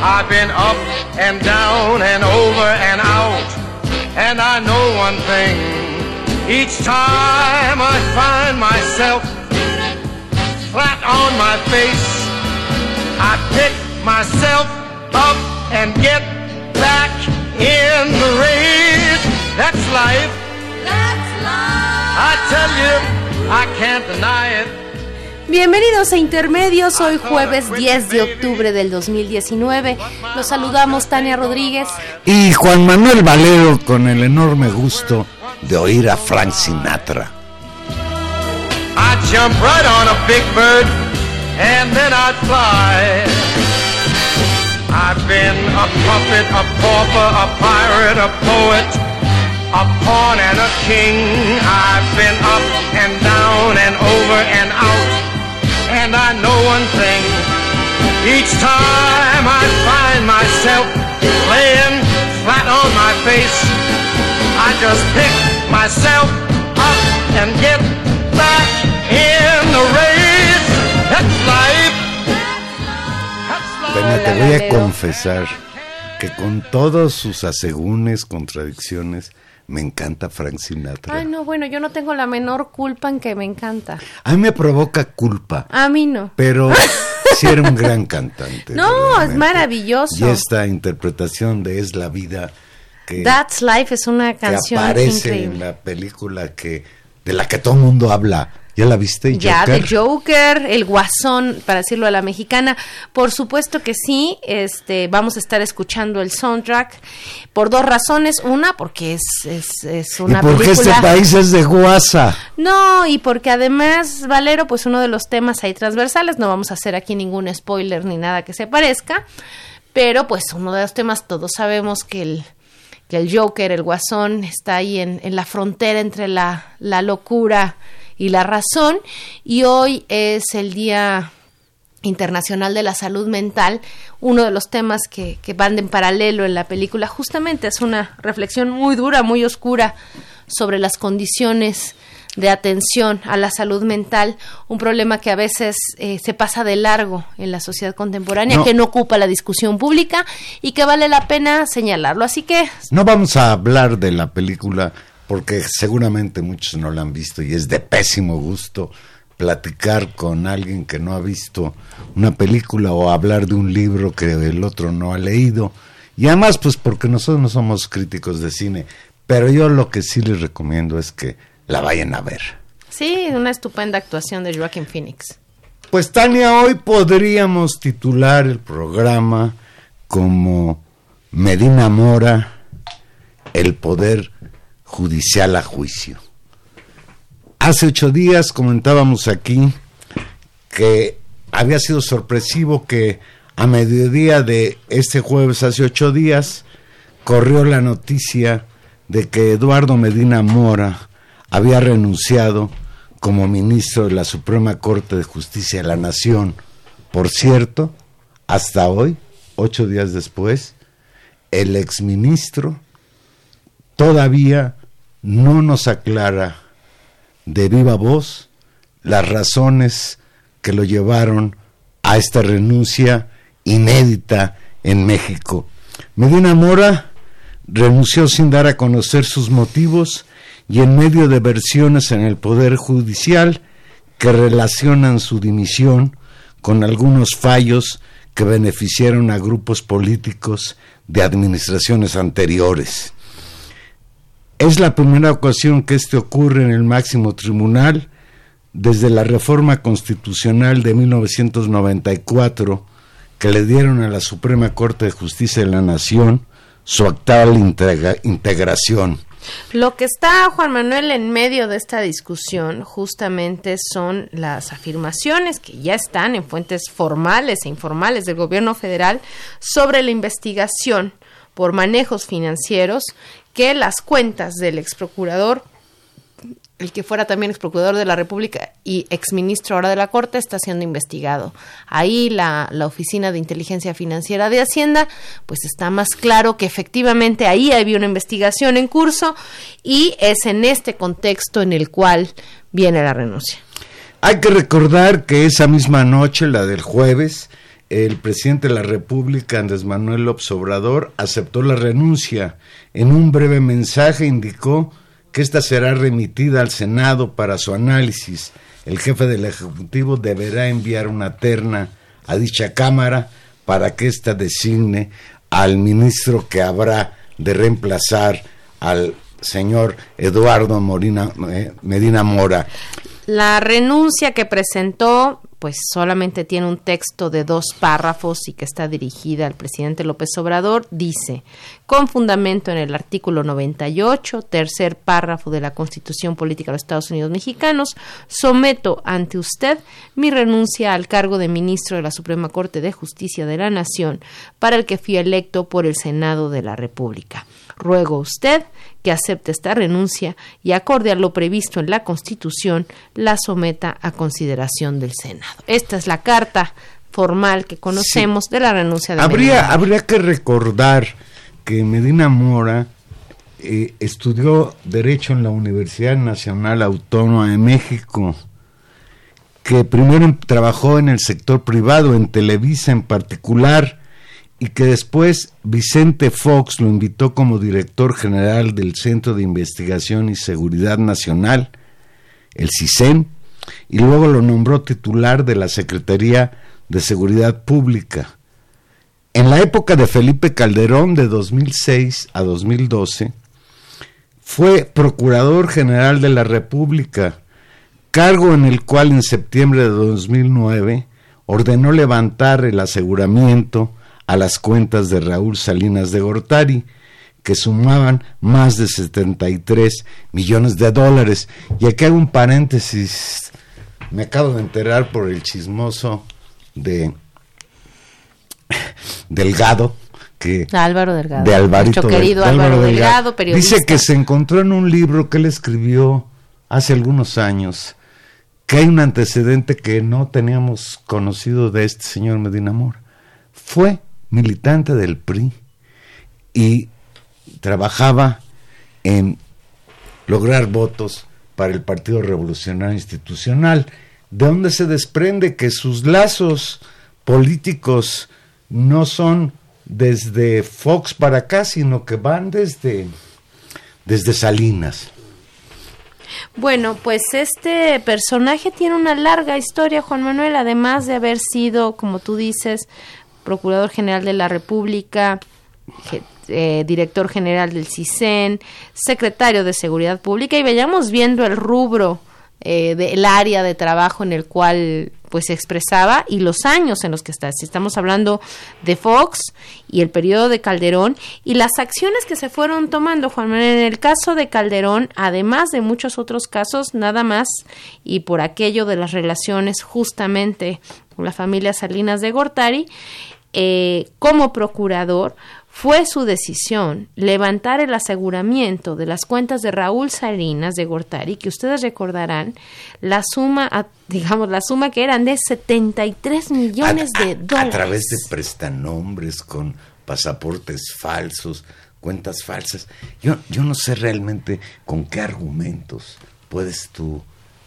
I've been up and down and over and out. And I know one thing. Each time I find myself flat on my face, I pick myself up and get back in the race. That's life. That's life. I tell you, I can't deny it. Bienvenidos a Intermedios, hoy jueves 10 de octubre del 2019. Los saludamos Tania Rodríguez y Juan Manuel Valero con el enorme gusto de oír a Frank Sinatra. I jump right on a big bird and then I'd fly. I've been a puppet, a pauper, a pirate, a poet, a pawn and a king. I've been up and down and over and out. And I know one thing. Each time I find myself laying flat on my face, I just pick myself up and get back in the race. That's life. Bueno, te voy a confesar que con todos sus asegúnes, contradicciones, me encanta Frank Sinatra. Ay, no, bueno, yo no tengo la menor culpa en que me encanta. A mí me provoca culpa. A mí no. Pero sí era un gran cantante. No, es maravilloso. Y esta interpretación de Es la vida que That's Life es una canción que aparece en la película que de la que todo el mundo habla ¿Ya la viste? Ya, de Joker, el Guasón, para decirlo a la mexicana. Por supuesto que sí, este, vamos a estar escuchando el soundtrack por dos razones. Una, porque es, es, es una ¿Y porque este país es de guasa. No, y porque además, Valero, pues uno de los temas ahí transversales, no vamos a hacer aquí ningún spoiler ni nada que se parezca, pero pues uno de los temas, todos sabemos que el que el Joker, el Guasón, está ahí en, en la frontera entre la, la locura y la razón. Y hoy es el Día Internacional de la Salud Mental, uno de los temas que, que van en paralelo en la película. Justamente es una reflexión muy dura, muy oscura sobre las condiciones de atención a la salud mental, un problema que a veces eh, se pasa de largo en la sociedad contemporánea, que no ocupa la discusión pública y que vale la pena señalarlo. Así que... No vamos a hablar de la película porque seguramente muchos no la han visto y es de pésimo gusto platicar con alguien que no ha visto una película o hablar de un libro que el otro no ha leído. Y además, pues porque nosotros no somos críticos de cine, pero yo lo que sí les recomiendo es que la vayan a ver. Sí, una estupenda actuación de Joaquin Phoenix. Pues Tania, hoy podríamos titular el programa como Medina Mora el poder judicial a juicio. Hace ocho días comentábamos aquí que había sido sorpresivo que a mediodía de este jueves, hace ocho días, corrió la noticia de que Eduardo Medina Mora había renunciado como ministro de la Suprema Corte de Justicia de la Nación. Por cierto, hasta hoy, ocho días después, el exministro todavía no nos aclara de viva voz las razones que lo llevaron a esta renuncia inédita en México. Medina Mora renunció sin dar a conocer sus motivos y en medio de versiones en el Poder Judicial que relacionan su dimisión con algunos fallos que beneficiaron a grupos políticos de administraciones anteriores. Es la primera ocasión que esto ocurre en el máximo tribunal desde la reforma constitucional de 1994 que le dieron a la Suprema Corte de Justicia de la Nación su actual integración. Lo que está, Juan Manuel, en medio de esta discusión justamente son las afirmaciones que ya están en fuentes formales e informales del gobierno federal sobre la investigación por manejos financieros que las cuentas del ex procurador el que fuera también ex procurador de la República y ex ministro ahora de la Corte, está siendo investigado. Ahí la, la, Oficina de Inteligencia Financiera de Hacienda, pues está más claro que efectivamente ahí había una investigación en curso y es en este contexto en el cual viene la renuncia. Hay que recordar que esa misma noche, la del jueves, el presidente de la República, Andrés Manuel López Obrador, aceptó la renuncia. En un breve mensaje indicó que esta será remitida al Senado para su análisis. El jefe del Ejecutivo deberá enviar una terna a dicha Cámara para que ésta designe al ministro que habrá de reemplazar al señor Eduardo Morina, eh, Medina Mora. La renuncia que presentó pues solamente tiene un texto de dos párrafos y que está dirigida al presidente López Obrador, dice, con fundamento en el artículo 98, tercer párrafo de la Constitución Política de los Estados Unidos Mexicanos, someto ante usted mi renuncia al cargo de ministro de la Suprema Corte de Justicia de la Nación, para el que fui electo por el Senado de la República. Ruego a usted que acepte esta renuncia y acorde a lo previsto en la Constitución, la someta a consideración del Senado. Esta es la carta formal que conocemos de la renuncia de habría, Medina. Habría que recordar que Medina Mora eh, estudió Derecho en la Universidad Nacional Autónoma de México, que primero trabajó en el sector privado, en Televisa en particular, y que después Vicente Fox lo invitó como director general del Centro de Investigación y Seguridad Nacional, el CISEN, y luego lo nombró titular de la Secretaría de Seguridad Pública. En la época de Felipe Calderón, de 2006 a 2012, fue Procurador General de la República, cargo en el cual en septiembre de 2009 ordenó levantar el aseguramiento a las cuentas de Raúl Salinas de Gortari, que sumaban más de 73 millones de dólares. Y aquí hago un paréntesis, me acabo de enterar por el chismoso de Delgado, que Álvaro Delgado. de Alvarito querido de Álvaro, Delgado. Delgado, periodista. Dice que se encontró en un libro que él escribió hace algunos años que hay un antecedente que no teníamos conocido de este señor Medina Mora. Fue militante del PRI y trabajaba en lograr votos para el Partido Revolucionario Institucional, de donde se desprende que sus lazos políticos no son desde Fox para acá, sino que van desde, desde Salinas. Bueno, pues este personaje tiene una larga historia, Juan Manuel, además de haber sido, como tú dices, Procurador General de la República, eh, Director General del CISEN, Secretario de Seguridad Pública, y vayamos viendo el rubro eh, del área de trabajo en el cual pues se expresaba y los años en los que está. Si estamos hablando de Fox y el periodo de Calderón y las acciones que se fueron tomando, Juan Manuel, en el caso de Calderón, además de muchos otros casos, nada más y por aquello de las relaciones justamente con la familia Salinas de Gortari, eh, como procurador, fue su decisión levantar el aseguramiento de las cuentas de Raúl Salinas de Gortari, que ustedes recordarán, la suma, digamos, la suma que eran de 73 millones de dólares. A través de prestanombres con pasaportes falsos, cuentas falsas. Yo, yo no sé realmente con qué argumentos puedes tú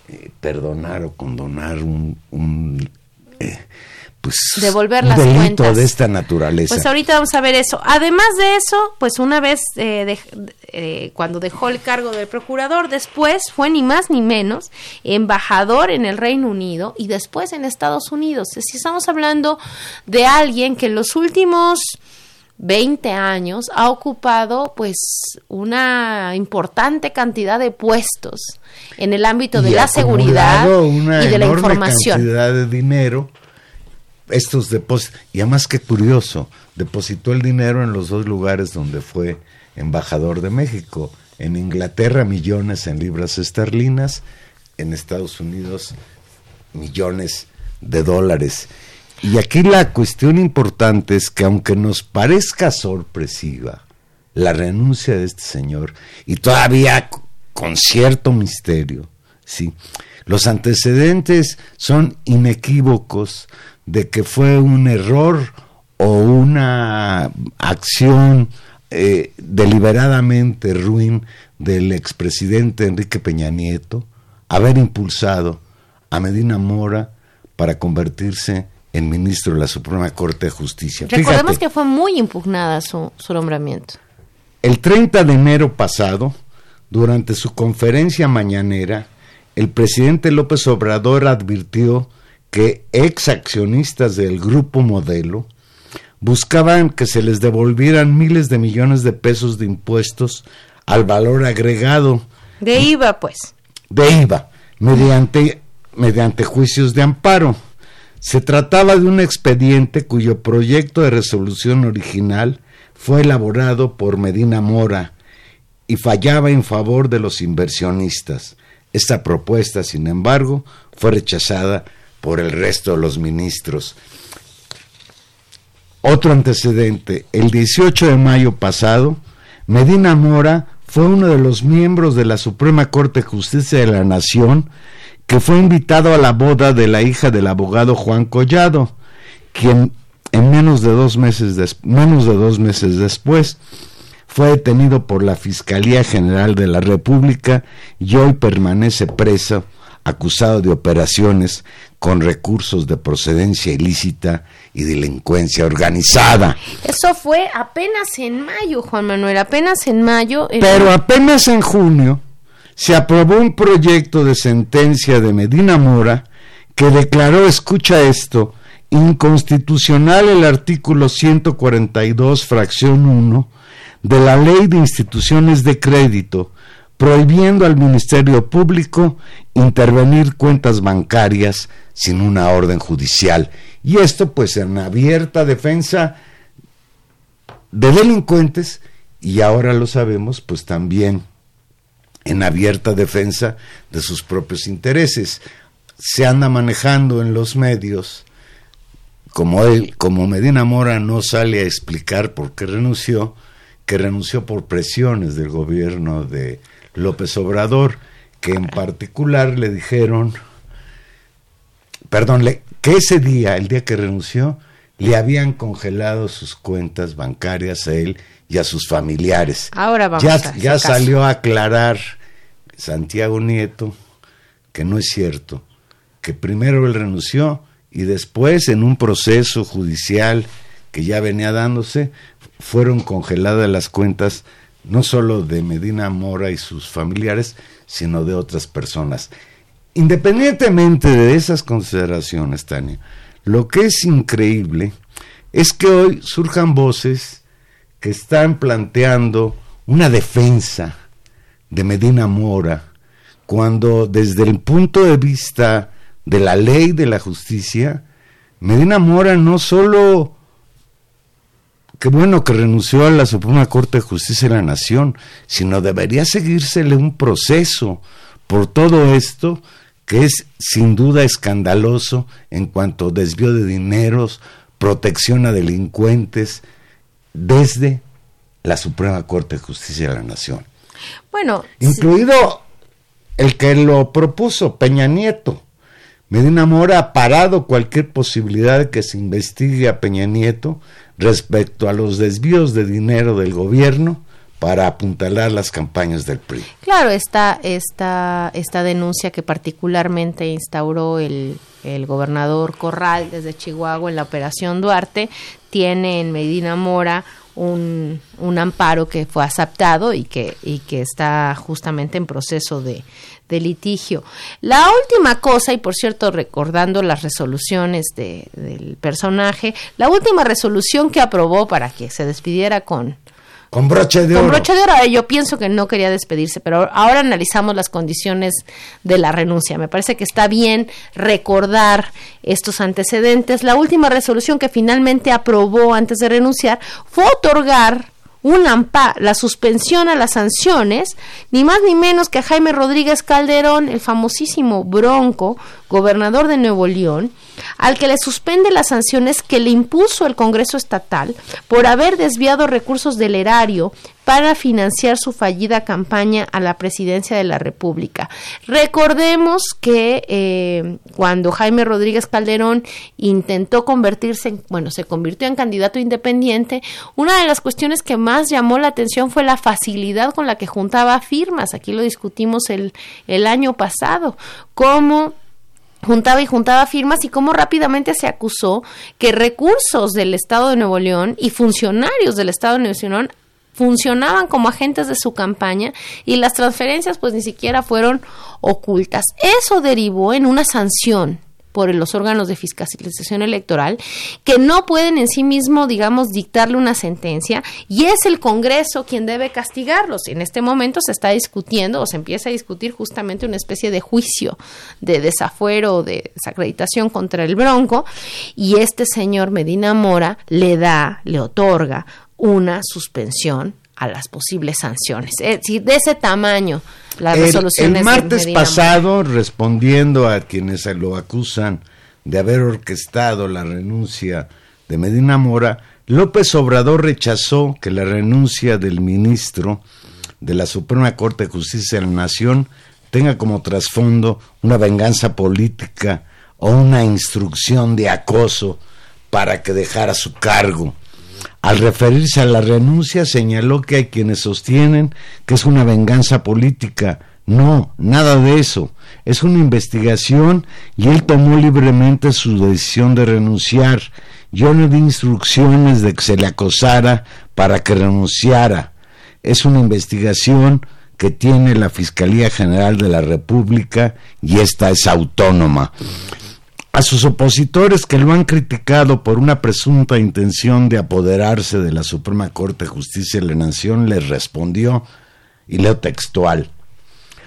eh, perdonar o condonar un, un eh, pues, devolver las delito cuentas. de esta naturaleza. Pues ahorita vamos a ver eso. Además de eso, pues una vez eh, de, eh, cuando dejó el cargo del procurador, después fue ni más ni menos embajador en el Reino Unido y después en Estados Unidos. Si estamos hablando de alguien que en los últimos 20 años ha ocupado pues una importante cantidad de puestos en el ámbito de Y la seguridad una y de la información. cantidad de dinero estos depósitos y además que curioso depositó el dinero en los dos lugares donde fue embajador de México en Inglaterra millones en libras esterlinas en Estados Unidos millones de dólares. Y aquí la cuestión importante es que aunque nos parezca sorpresiva la renuncia de este señor y todavía con cierto misterio, sí, los antecedentes son inequívocos de que fue un error o una acción eh, deliberadamente ruin del expresidente Enrique Peña Nieto haber impulsado a Medina Mora para convertirse en ministro de la Suprema Corte de Justicia. Recordemos Fíjate, que fue muy impugnada su, su nombramiento. el 30 de enero pasado, durante su conferencia mañanera, el presidente López Obrador advirtió que ex accionistas del grupo Modelo buscaban que se les devolvieran miles de millones de pesos de impuestos al valor agregado De IVA, pues. de IVA mediante, mediante juicios de amparo. Se trataba de un expediente cuyo proyecto de resolución original fue elaborado por Medina Mora y fallaba en favor de los inversionistas. Esta propuesta, sin embargo, fue rechazada por el resto de los ministros. Otro antecedente, el 18 de mayo pasado, Medina Mora fue uno de los miembros de la Suprema Corte de Justicia de la Nación que fue invitado a la boda de la hija del abogado Juan Collado, quien en menos de dos meses, menos de dos meses después fue detenido por la Fiscalía General de la República y hoy permanece preso, acusado de operaciones con recursos de procedencia ilícita y delincuencia organizada. Eso fue apenas en mayo, Juan Manuel, apenas en mayo. en- Pero apenas en junio se aprobó un proyecto de sentencia de Medina Mora que declaró, escucha esto, inconstitucional el artículo 142, fracción 1 de la Ley de Instituciones de Crédito, prohibiendo al Ministerio Público intervenir cuentas bancarias sin una orden judicial. Y esto pues en abierta defensa de delincuentes y ahora lo sabemos pues también en abierta defensa de sus propios intereses. Se anda manejando en los medios, como él, como Medina Mora no sale a explicar por qué renunció, que renunció por presiones del gobierno de López Obrador, que en particular le dijeron, perdón, que ese día, el día que renunció, le habían congelado sus cuentas bancarias a él y a sus familiares. Ahora vamos ya, a ya caso. salió a aclarar Santiago Nieto que no es cierto, que primero él renunció y después en un proceso judicial que ya venía dándose, fueron congeladas las cuentas no solo de Medina Mora y sus familiares, sino de otras personas. Independientemente de esas consideraciones, Tania, lo que es increíble es que hoy surjan voces que están planteando una defensa de Medina Mora, cuando desde el punto de vista de la ley, de la justicia, Medina Mora no solo qué bueno que renunció a la Suprema Corte de Justicia de la Nación, sino debería seguírsele un proceso por todo esto que es sin duda escandaloso en cuanto a desvío de dineros, protección a delincuentes, desde la Suprema Corte de Justicia de la Nación. Bueno, incluido el que lo propuso, Peña Nieto. Medina Mora ha parado cualquier posibilidad de que se investigue a Peña Nieto respecto a los desvíos de dinero del gobierno para apuntalar las campañas del PRI. Claro, esta, esta, esta denuncia que particularmente instauró el, el gobernador Corral desde Chihuahua en la operación Duarte tiene en Medina Mora un, un, amparo que fue aceptado y que, y que está justamente en proceso de, de litigio. La última cosa, y por cierto, recordando las resoluciones de, del personaje, la última resolución que aprobó para que se despidiera con, con broche de con oro. broche de oro. Yo pienso que no quería despedirse, pero ahora analizamos las condiciones de la renuncia. Me parece que está bien recordar estos antecedentes. La última resolución que finalmente aprobó antes de renunciar fue otorgar un AMPA, la suspensión a las sanciones, ni más ni menos que a Jaime Rodríguez Calderón, el famosísimo Bronco, gobernador de Nuevo León, al que le suspende las sanciones que le impuso el Congreso Estatal por haber desviado recursos del erario para financiar su fallida campaña a la presidencia de la República. Recordemos que eh, cuando Jaime Rodríguez Calderón intentó convertirse, en, bueno, se convirtió en candidato independiente, una de las cuestiones que más llamó la atención fue la facilidad con la que juntaba firmas. Aquí lo discutimos el, el año pasado, cómo juntaba y juntaba firmas y cómo rápidamente se acusó que recursos del Estado de Nuevo León y funcionarios del Estado de Nuevo León funcionaban como agentes de su campaña y las transferencias pues ni siquiera fueron ocultas. Eso derivó en una sanción por los órganos de fiscalización electoral que no pueden en sí mismo, digamos, dictarle una sentencia y es el Congreso quien debe castigarlos. En este momento se está discutiendo o se empieza a discutir justamente una especie de juicio de desafuero o de desacreditación contra el Bronco y este señor Medina Mora le da, le otorga una suspensión a las posibles sanciones. Es decir, de ese tamaño las el, resoluciones. El martes pasado, respondiendo a quienes lo acusan de haber orquestado la renuncia de Medina Mora, López Obrador rechazó que la renuncia del ministro de la Suprema Corte de Justicia de la Nación tenga como trasfondo una venganza política o una instrucción de acoso para que dejara su cargo. Al referirse a la renuncia señaló que hay quienes sostienen que es una venganza política. No, nada de eso. Es una investigación y él tomó libremente su decisión de renunciar. Yo no di instrucciones de que se le acosara para que renunciara. Es una investigación que tiene la Fiscalía General de la República y esta es autónoma. A sus opositores que lo han criticado por una presunta intención de apoderarse de la Suprema Corte de Justicia de la Nación, les respondió, y leo textual,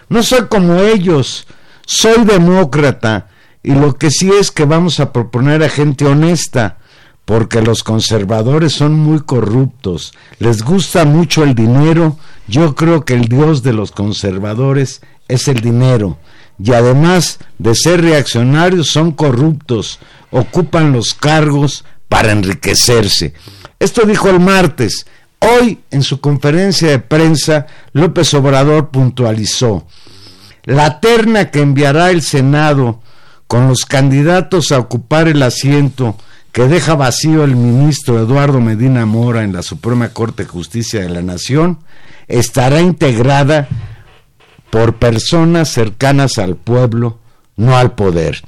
no soy como ellos, soy demócrata, y lo que sí es que vamos a proponer a gente honesta, porque los conservadores son muy corruptos, les gusta mucho el dinero, yo creo que el dios de los conservadores es el dinero, y además de ser reaccionarios son corruptos, ocupan los cargos para enriquecerse. Esto dijo el martes. Hoy, en su conferencia de prensa, López Obrador puntualizó, la terna que enviará el Senado con los candidatos a ocupar el asiento que deja vacío el ministro Eduardo Medina Mora en la Suprema Corte de Justicia de la Nación, estará integrada por personas cercanas al pueblo, no al poder.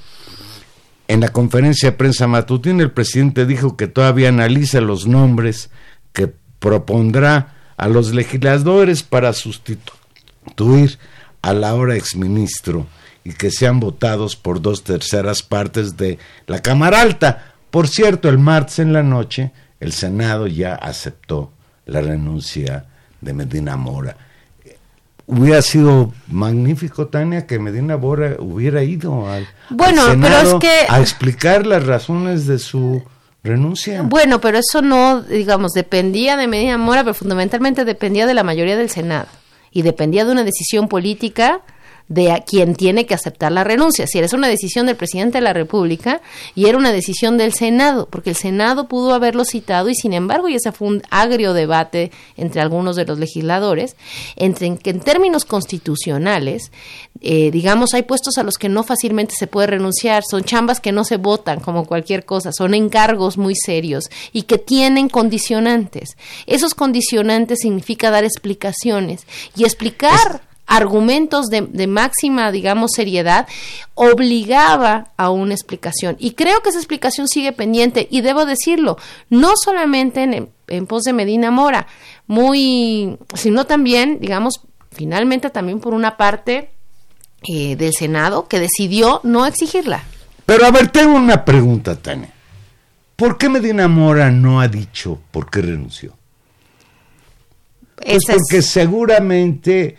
En la conferencia de prensa matutina el presidente dijo que todavía analiza los nombres que propondrá a los legisladores para sustituir al ahora exministro y que sean votados por dos terceras partes de la Cámara Alta. Por cierto, el martes en la noche el Senado ya aceptó la renuncia de Medina Mora hubiera sido magnífico, Tania, que Medina Bora hubiera ido al, Bueno, al pero es Senado que- a explicar las razones de su renuncia. Bueno, pero eso no, digamos, dependía de Medina Mora, pero fundamentalmente dependía de la mayoría del Senado y dependía de una decisión política de a quien tiene que aceptar la renuncia. Si era una decisión del presidente de la República y era una decisión del Senado, porque el Senado pudo haberlo citado y sin embargo, y ese fue un agrio debate entre algunos de los legisladores, entre en que en términos constitucionales, eh, digamos, hay puestos a los que no fácilmente se puede renunciar, son chambas que no se votan como cualquier cosa, son encargos muy serios y que tienen condicionantes. Esos condicionantes significa dar explicaciones y explicar argumentos de, de máxima, digamos, seriedad, obligaba a una explicación. Y creo que esa explicación sigue pendiente, y debo decirlo, no solamente en, en pos de Medina Mora, muy, sino también, digamos, finalmente también por una parte eh, del Senado que decidió no exigirla. Pero a ver, tengo una pregunta, Tania. ¿Por qué Medina Mora no ha dicho por qué renunció? Pues Esa es- porque seguramente,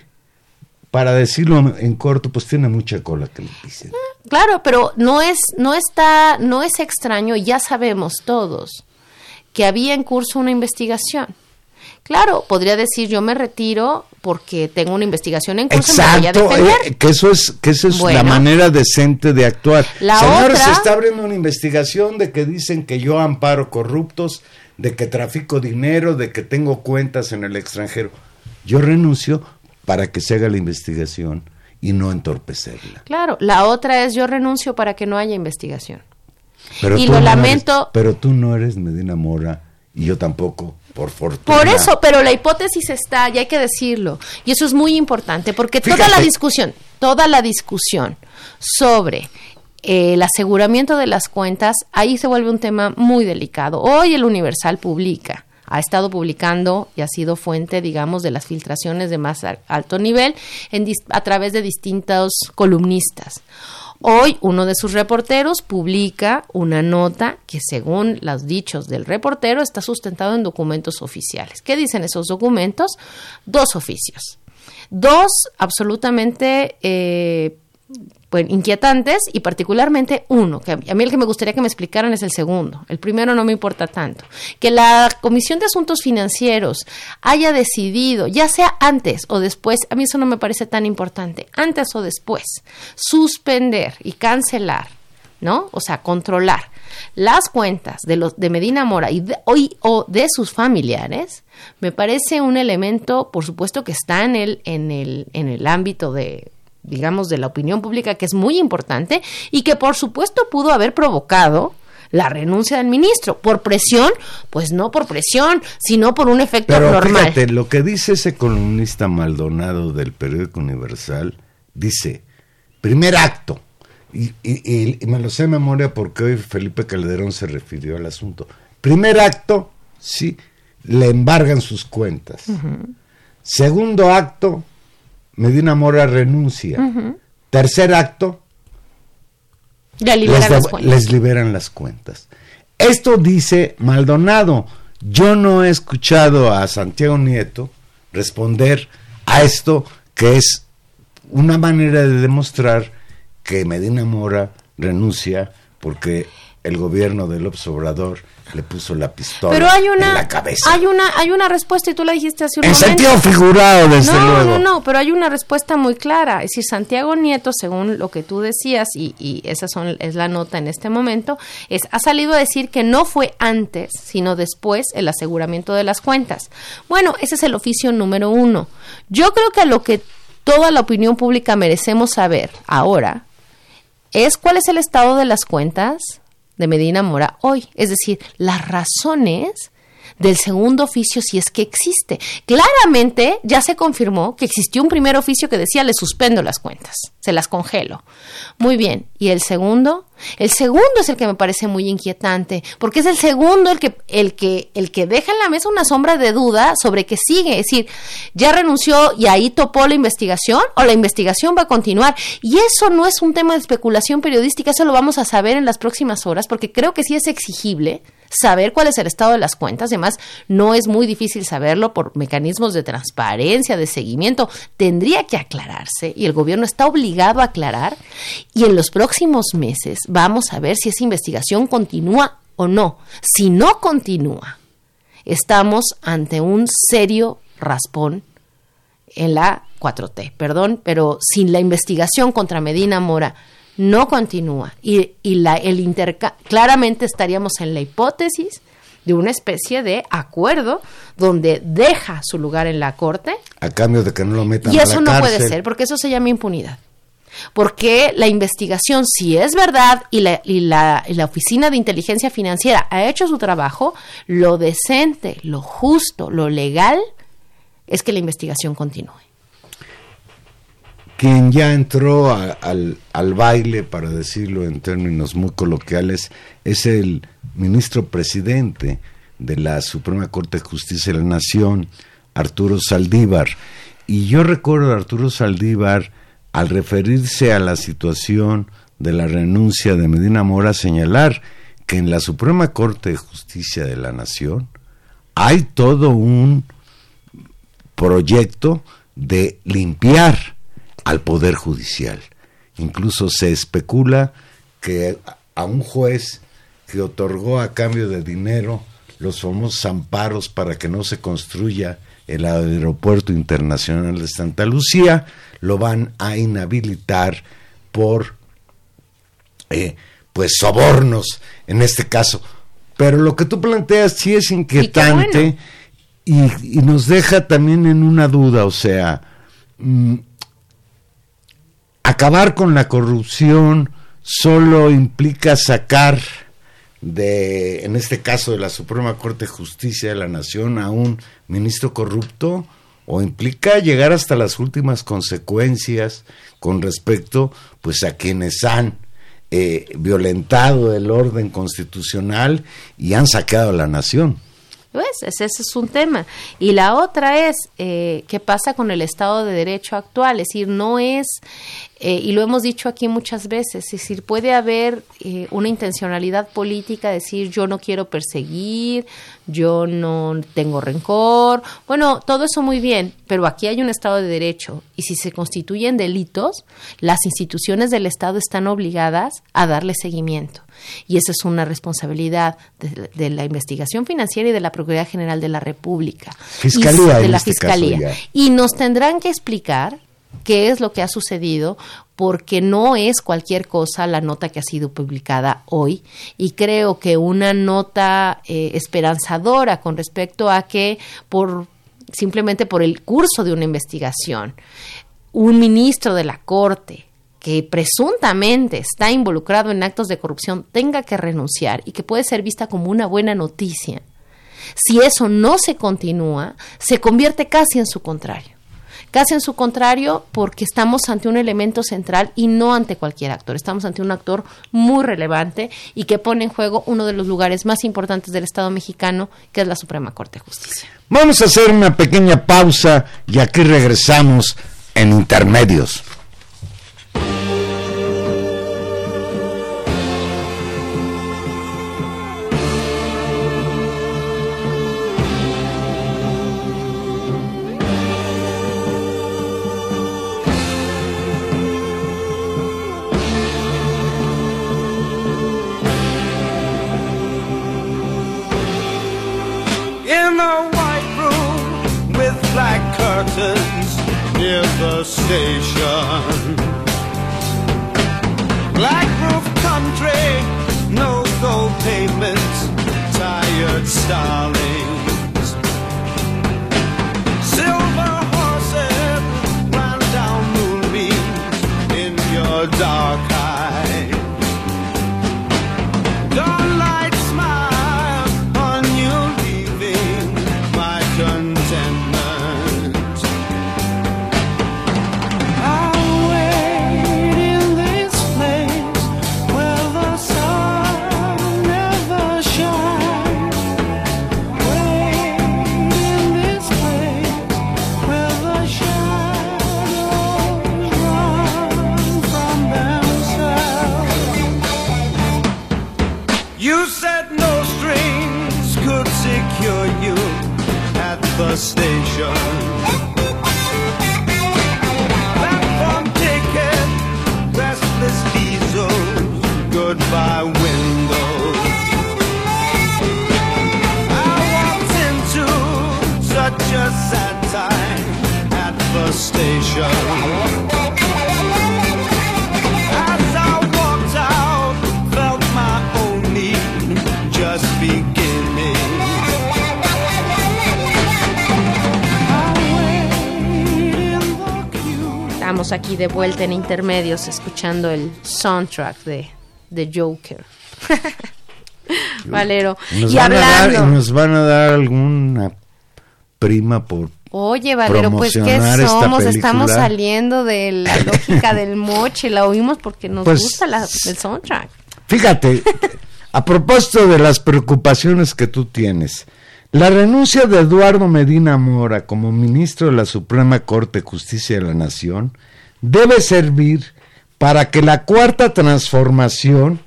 para decirlo en corto, pues tiene mucha cola que le pisen. Claro, pero no es, no está, no es extraño, ya sabemos todos que había en curso una investigación. Claro, podría decir yo me retiro porque tengo una investigación en curso y me voy a Exacto, defender. eh, que eso es, que eso es la manera decente de actuar. La Señores, otra- se está abriendo una investigación de que dicen que yo amparo corruptos, de que trafico dinero, de que tengo cuentas en el extranjero. Yo renuncio para que se haga la investigación y no entorpecerla. Claro, la otra es yo renuncio para que no haya investigación. Pero Y lo no lamento- eres- pero tú no eres Medina Mora y yo tampoco, por fortuna. Por eso, pero la hipótesis está, y hay que decirlo, y eso es muy importante, porque toda la discusión, toda la discusión sobre eh, el aseguramiento de las cuentas, ahí se vuelve un tema muy delicado. Hoy el Universal publica, ha estado publicando y ha sido fuente, digamos, de las filtraciones de más alto nivel a través de distintos columnistas. Hoy uno de sus reporteros publica una nota que según los dichos del reportero está sustentado en documentos oficiales. ¿Qué dicen esos documentos? Dos oficios. Dos absolutamente eh, pues, inquietantes y particularmente uno, que a mí el que me gustaría que me explicaran es el segundo. El primero no me importa tanto. Que la Comisión de Asuntos Financieros haya decidido, ya sea antes o después, a mí eso no me parece tan importante, antes o después, suspender y cancelar, ¿no? O sea, controlar las cuentas de los de Medina Mora y de, o de sus familiares, me parece un elemento, por supuesto, que está en el, en el, en el ámbito de digamos, de la opinión pública, que es muy importante y que por supuesto pudo haber provocado la renuncia del ministro. ¿Por presión? Pues no por presión, sino por un efecto Pero normal. fíjate, lo que dice ese columnista Maldonado del periódico Universal, dice, primer acto, y, y- y- y me lo sé de memoria porque hoy Felipe Calderón se refirió al asunto. Primer acto, sí, le embargan sus cuentas. Segundo acto, Medina Mora renuncia. Tercer acto, les, las les liberan las cuentas. Esto dice Maldonado. Yo no he escuchado a Santiago Nieto responder a esto que es una manera de demostrar que Medina Mora renuncia porque el gobierno del Obrador le puso la pistola Pero hay una, en la cabeza. hay una, hay una respuesta y tú la dijiste hace un en momento. sentido figurado, desde no, luego. no, no, pero hay una respuesta muy clara. Es decir, Santiago Nieto, según lo que tú decías, y, y esa son, es la nota en este momento, es, ha salido a decir que no fue antes, sino después el aseguramiento de las cuentas. Bueno, ese es el oficio número uno. Yo creo que a lo que toda la opinión pública merecemos saber ahora es cuál es el estado de las cuentas de Medina Mora hoy. Es decir, las razones del segundo oficio si es que existe. Claramente ya se confirmó que existió un primer oficio que decía le suspendo las cuentas, se las congelo. Muy bien, ¿y el segundo? El segundo es el que me parece muy inquietante, porque es el segundo el que el que el que deja en la mesa una sombra de duda sobre que sigue, es decir, ya renunció y ahí topó la investigación o la investigación va a continuar. Y eso no es un tema de especulación periodística, eso lo vamos a saber en las próximas horas porque creo que sí es exigible saber cuál es el estado de las cuentas. Además, no es muy difícil saberlo por mecanismos de transparencia, de seguimiento. Tendría que aclararse y el gobierno está obligado a aclarar. Y en los próximos meses vamos a ver si esa investigación continúa o no. Si no continúa, estamos ante un serio raspón en la 4T. Perdón, pero sin la investigación contra Medina Mora no continúa y, y la, el claramente estaríamos en la hipótesis de una especie de acuerdo donde deja su lugar en la corte a cambio de que no lo metan y eso no puede ser porque eso se llama impunidad porque la investigación si es verdad y la, la oficina de inteligencia financiera ha hecho su trabajo lo decente lo justo lo legal es que la investigación continúe quien ya entró al, al, baile, para decirlo en términos muy coloquiales, es el ministro presidente de la Suprema Corte de Justicia de la Nación, Arturo Saldívar. Y yo recuerdo a Arturo Saldívar, al referirse a la situación de la renuncia de Medina Mora, señalar que en la Suprema Corte de Justicia de la Nación hay todo un proyecto de limpiar al Poder Judicial. Incluso se especula que a un juez que otorgó a cambio de dinero los famosos amparos para que no se construya el aeropuerto internacional de Santa Lucía, lo van a inhabilitar por eh, pues sobornos en este caso. Pero lo que tú planteas sí es inquietante y, nos deja también en una duda, o sea, mm, acabar con la corrupción solo implica sacar de, en este caso de la Suprema Corte de Justicia de la Nación, a un ministro corrupto, o implica llegar hasta las últimas consecuencias con respecto pues a quienes han eh, violentado el orden constitucional y han saqueado a la nación. Pues ese, es un tema. Y la otra es eh, qué pasa con el Estado de Derecho actual. Es decir, no es, eh, y lo hemos dicho aquí muchas veces, es decir, puede haber eh, una intencionalidad política, decir yo no quiero perseguir, yo no tengo rencor. Bueno, todo eso muy bien, pero aquí hay un Estado de Derecho y si se constituyen delitos, las instituciones del Estado están obligadas a darle seguimiento. Y esa es una responsabilidad de, la investigación financiera y de la Procuraduría General de la República. Fiscalía. Y de la este Fiscalía. y nos tendrán que explicar qué es lo que ha sucedido, porque no es cualquier cosa la nota que ha sido publicada hoy. Y creo que una nota eh, esperanzadora con respecto a que por simplemente por el curso de una investigación, un ministro de la Corte que presuntamente está involucrado en actos de corrupción tenga que renunciar y que puede ser vista como una buena noticia, si eso no se continúa, se convierte casi en su contrario. Casi en su contrario porque estamos ante un elemento central y no ante cualquier actor. Estamos ante un actor muy relevante y que pone en juego uno de los lugares más importantes del Estado mexicano, que es la Suprema Corte de Justicia. Vamos a hacer una pequeña pausa y aquí regresamos en intermedios. De vuelta en intermedios escuchando el soundtrack de, de Joker. Valero. Nos, y van a dar, hablando. nos van a dar alguna prima por Oye, Valero, pues ¿qué somos? Estamos saliendo de la lógica del moche, la oímos porque nos Pues- gusta la, el soundtrack. Fíjate, a propósito de las preocupaciones que tú tienes, la renuncia de Eduardo Medina Mora como ministro de la Suprema Corte de Justicia de la Nación debe servir para que la cuarta transformación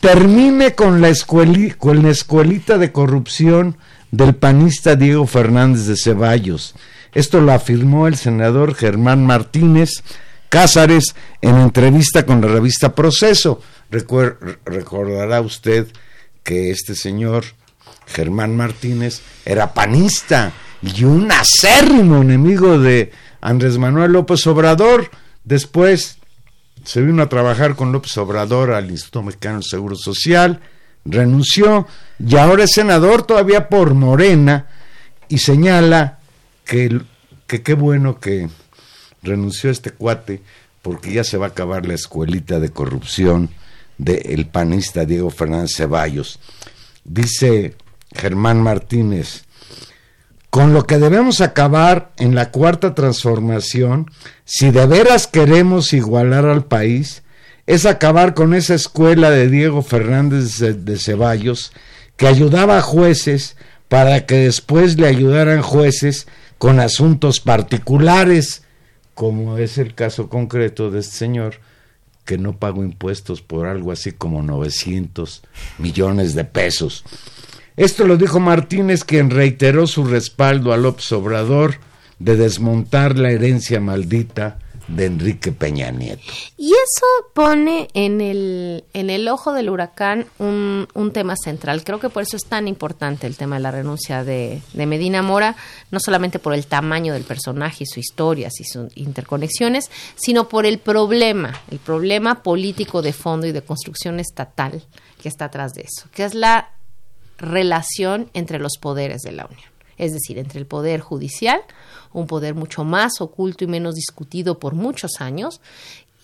termine con la, escueli- con la escuelita de corrupción del panista Diego Fernández de Ceballos. Esto lo afirmó el senador Germán Martínez Cázares en entrevista con la revista Proceso. Recordará usted que este señor Germán Martínez era panista y un acérrimo enemigo de Andrés Manuel López Obrador. Después se vino a trabajar con López Obrador al Instituto Mexicano del Seguro Social, renunció y ahora es senador todavía por Morena y señala que qué bueno que renunció este cuate porque ya se va a acabar la escuelita de corrupción del panista Diego Fernández Ceballos. Dice Germán Martínez, con lo que debemos acabar en la cuarta transformación, si de veras queremos igualar al país, es acabar con esa escuela de Diego Fernández de, Ceballos que ayudaba a jueces para que después le ayudaran jueces con asuntos particulares, como es el caso concreto de este señor que no pagó impuestos por algo así como 900 millones de pesos. Esto lo dijo Martínez, quien reiteró su respaldo a López Obrador de desmontar la herencia maldita de Enrique Peña Nieto. Y eso pone en el, en el ojo del huracán un, un tema central. Creo que por eso es tan importante el tema de la renuncia de, de Medina Mora, no solamente por el tamaño del personaje y su historia y sus interconexiones, sino por el problema, el problema político de fondo y de construcción estatal que está atrás de eso, que es la relación entre los poderes de la Unión. Es decir, entre el poder judicial, un poder mucho más oculto y menos discutido por muchos años,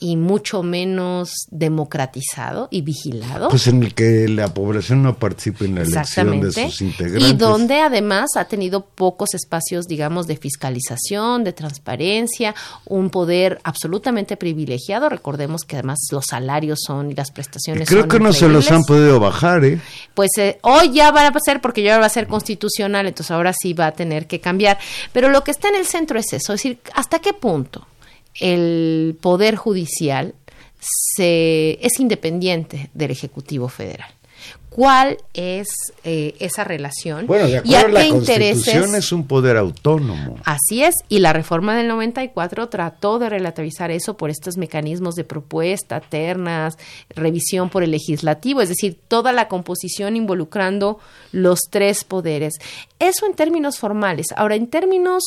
y mucho menos democratizado y vigilado. Pues en el que la población no participa en la elección de sus integrantes. Y donde además ha tenido pocos espacios, digamos, de fiscalización, de transparencia, un poder absolutamente privilegiado. Recordemos que además los salarios son y las prestaciones Creo son que no se los han podido bajar, ¿eh? Pues eh, hoy ya va a ser porque ya va a ser constitucional, entonces ahora sí va a tener que cambiar. Pero lo que está en el centro es eso, es decir, ¿hasta qué punto el Poder Judicial se, es independiente del Ejecutivo Federal? ¿Cuál es eh, esa relación? Bueno, de ¿Y a acuerdo a la qué Constitución intereses? es un poder autónomo. Así es, y la reforma del 94 trató de relativizar eso por estos mecanismos de propuesta, ternas, revisión por el legislativo, es decir, toda la composición involucrando los tres poderes. Eso en términos formales. Ahora, en términos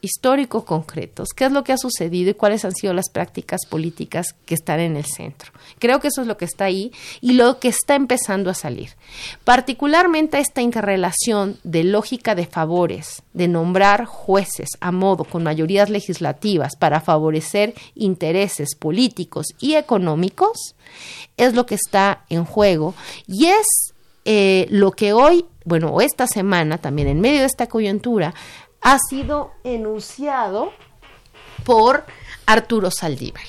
históricos concretos, qué es lo que ha sucedido y cuáles han sido las prácticas políticas que están en el centro. Creo que eso es lo que está ahí y lo que está empezando a salir. Particularmente esta interrelación de lógica de favores, de nombrar jueces a modo con mayorías legislativas para favorecer intereses políticos y económicos, es lo que está en juego y es eh, lo que hoy, bueno, esta semana también en medio de esta coyuntura, ha sido enunciado por Arturo Saldívar,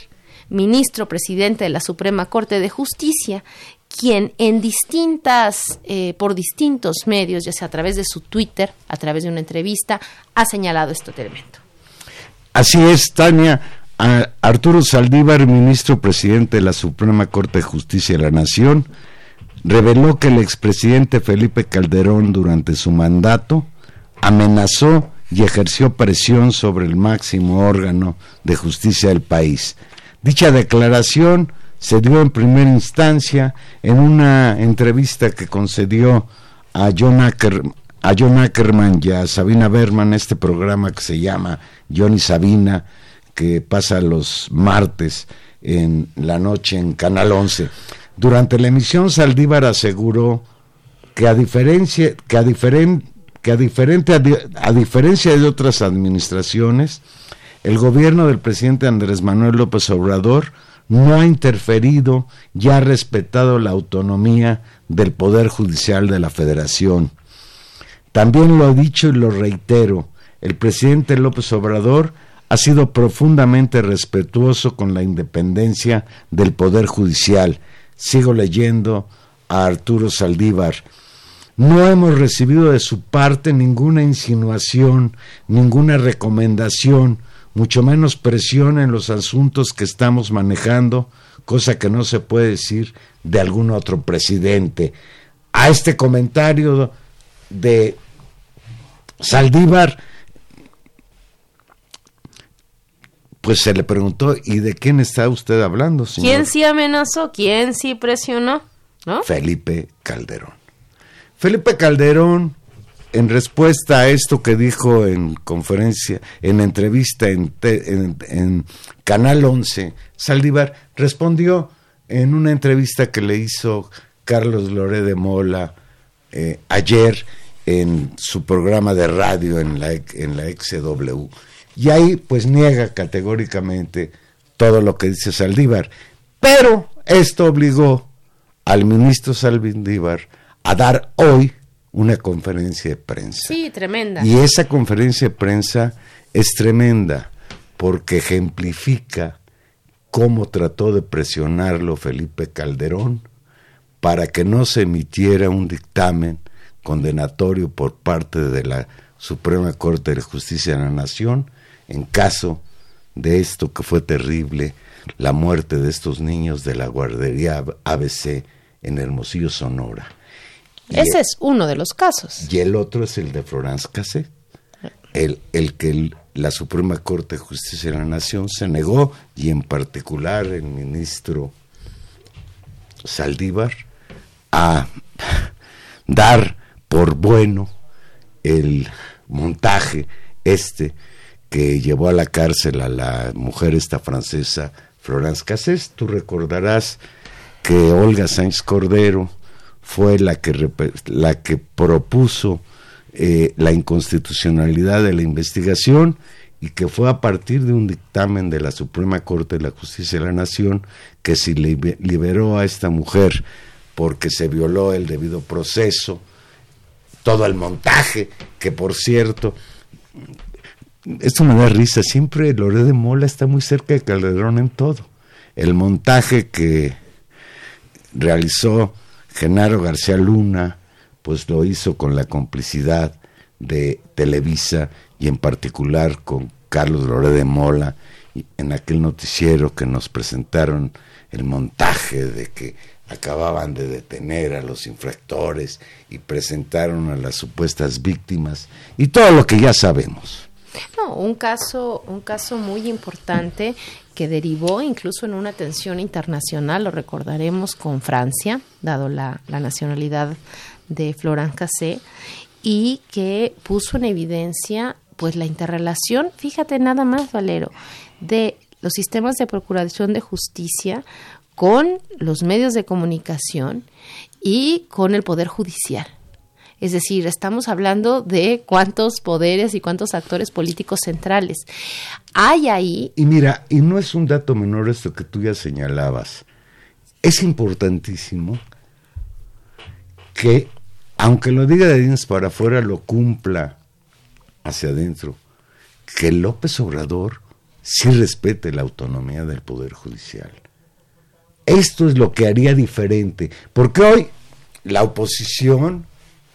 ministro presidente de la Suprema Corte de Justicia, quien en distintas, eh, por distintos medios, ya sea a través de su Twitter, a través de una entrevista, ha señalado este elemento. Así es, Tania. Arturo Saldívar, ministro presidente de la Suprema Corte de Justicia de la Nación, reveló que el expresidente Felipe Calderón durante su mandato amenazó y ejerció presión sobre el máximo órgano de justicia del país. Dicha declaración se dio en primera instancia en una entrevista que concedió a John, a John Ackerman y a Sabina Berman este programa que se llama John y Sabina, que pasa los martes en la noche en Canal 11. Durante la emisión Saldívar aseguró que a diferencia que a, que a, a diferencia de otras administraciones, el gobierno del presidente Andrés Manuel López Obrador no ha interferido y ha respetado la autonomía del Poder Judicial de la Federación. También lo he dicho y lo reitero, el presidente López Obrador ha sido profundamente respetuoso con la independencia del Poder Judicial. Sigo leyendo a Arturo Saldívar. No hemos recibido de su parte ninguna insinuación, ninguna recomendación, mucho menos presión en los asuntos que estamos manejando, cosa que no se puede decir de algún otro presidente. A este comentario de Saldívar, pues se le preguntó, ¿y de quién está usted hablando, señor? ¿Quién sí amenazó? ¿Quién sí presionó? ¿No? Felipe Calderón. Felipe Calderón, en respuesta a esto que dijo en conferencia, en entrevista en, Canal 11, Saldívar respondió en una entrevista que le hizo Carlos Loré de Mola eh, ayer en su programa de radio en la, en la XW. Y ahí pues niega categóricamente todo lo que dice Saldívar. Pero esto obligó al ministro Saldívar a dar hoy una conferencia de prensa. Sí, tremenda. Y esa conferencia de prensa es tremenda porque ejemplifica cómo trató de presionarlo Felipe Calderón para que no se emitiera un dictamen condenatorio por parte de la Suprema Corte de Justicia de la Nación en caso de esto que fue terrible, la muerte de estos niños de la guardería ABC en Hermosillo, Sonora. Ese es uno de los casos. Y el otro es el de Florence Cassé, el, el que la Suprema Corte de Justicia de la Nación se negó, y en particular el ministro Saldívar, a dar por bueno el montaje este que llevó a la cárcel a la mujer esta francesa Florence Cassés. Tú recordarás que Olga Sánchez Cordero fue la que, la que propuso eh, la inconstitucionalidad de la investigación y que fue a partir de un dictamen de la Suprema Corte de la Justicia de la Nación que si liberó a esta mujer porque se violó el debido proceso, todo el montaje, que por cierto, esto me da risa, siempre Loré de Mola está muy cerca de Calderón en todo. El montaje que realizó Genaro García Luna, pues lo hizo con la complicidad de Televisa y en particular con Carlos Loré de Mola en aquel noticiero que nos presentaron el montaje de que acababan de detener a los infractores y presentaron a las supuestas víctimas y todo lo que ya sabemos. No, un caso, un caso muy importante que derivó incluso en una tensión internacional, lo recordaremos con Francia, dado la, nacionalidad de Florent Cassé, y que puso en evidencia pues la interrelación, fíjate nada más, Valero, de los sistemas de procuración de justicia con los medios de comunicación y con el Poder Judicial. Es decir, estamos hablando de cuántos poderes y cuántos actores políticos centrales hay ahí. Y mira, y no es un dato menor esto que tú ya señalabas. Es importantísimo que, aunque lo diga de dientes para afuera, lo cumpla hacia adentro. Que López Obrador sí respete la autonomía del Poder Judicial esto es lo que haría diferente, porque hoy la oposición,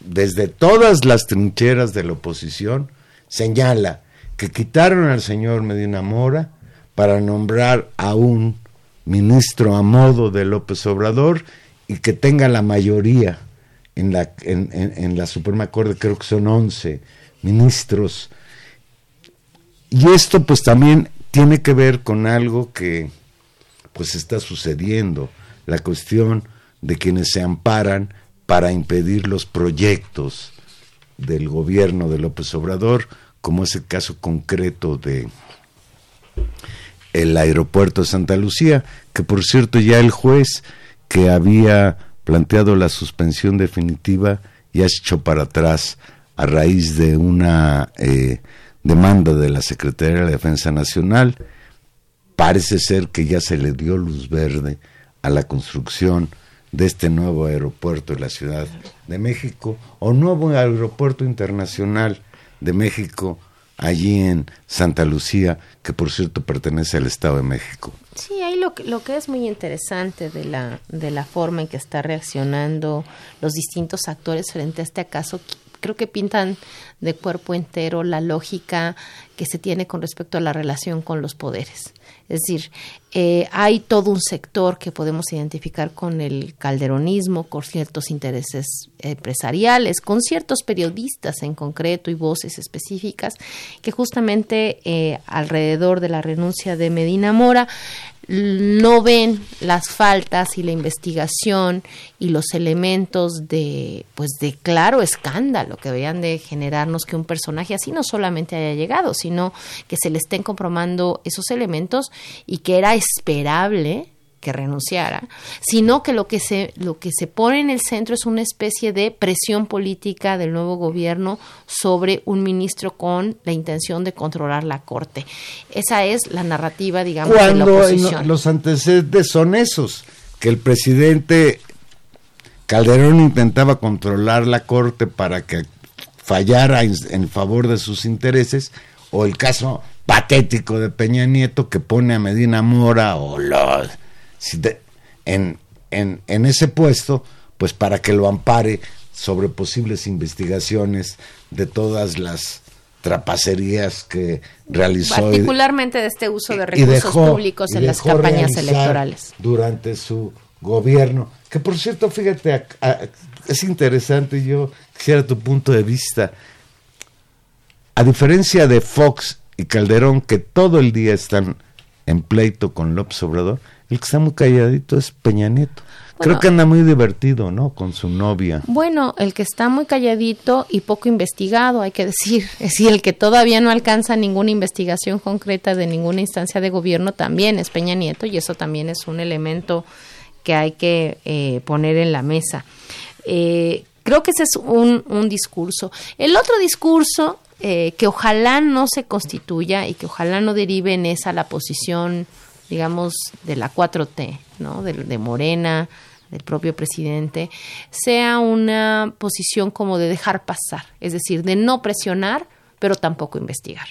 desde todas las trincheras de la oposición, señala que quitaron al señor Medina Mora para nombrar a un ministro a modo de López Obrador y que tenga la mayoría en la, en, la Suprema Corte, creo que son 11 ministros, y esto pues también tiene que ver con algo que pues está sucediendo, la cuestión de quienes se amparan para impedir los proyectos del gobierno de López Obrador, como es el caso concreto de el aeropuerto de Santa Lucía, que por cierto ya el juez que había planteado la suspensión definitiva ya se echó para atrás a raíz de una eh, demanda de la Secretaría de la Defensa Nacional. Parece ser que ya se le dio luz verde a la construcción de este nuevo aeropuerto de la Ciudad de México o nuevo aeropuerto internacional de México allí en Santa Lucía, que por cierto pertenece al Estado de México. Sí, ahí lo, que- lo que es muy interesante de la, de la forma en que está reaccionando los distintos actores frente a este caso, creo que pintan de cuerpo entero la lógica que se tiene con respecto a la relación con los poderes. Es decir, eh, hay todo un sector que podemos identificar con el calderonismo, con ciertos intereses empresariales, con ciertos periodistas en concreto y voces específicas, que justamente eh, alrededor de la renuncia de Medina Mora no ven las faltas y la investigación y los elementos de pues de claro escándalo que vean de generarnos que un personaje así no solamente haya llegado, sino que se le estén comprobando esos elementos y que era esperable que renunciara, sino que lo que se lo que se pone en el centro es una especie de presión política del nuevo gobierno sobre un ministro con la intención de controlar la corte. Esa es la narrativa, digamos, de la Cuando oposición. los antecedentes son esos, que el presidente Calderón intentaba controlar la corte para que fallara en favor de sus intereses, o el caso patético de Peña Nieto que pone a Medina Mora o los si en, en, en ese puesto, pues para que lo ampare sobre posibles investigaciones de todas las trapacerías que realizó particularmente de este uso de recursos dejó- públicos en las campañas electorales. Durante su gobierno. Que por cierto, fíjate, a- a- es interesante, yo quisiera tu punto de vista. A diferencia de Fox y Calderón, que todo el día están en pleito con López Obrador, el que está muy calladito es Peña Nieto. Creo que anda muy divertido, ¿no? Con su novia. Bueno, el que está muy calladito y poco investigado, hay que decir, es decir, el que todavía no alcanza ninguna investigación concreta de ninguna instancia de gobierno también es Peña Nieto y eso también es un elemento que hay que eh, poner en la mesa. Eh, creo que ese es un, un discurso. El otro discurso eh, que ojalá no se constituya y que ojalá no derive en esa la posición, digamos, de la 4T, ¿no? De, de Morena, del propio presidente, sea una posición como de dejar pasar, es decir, de no presionar, pero tampoco investigar,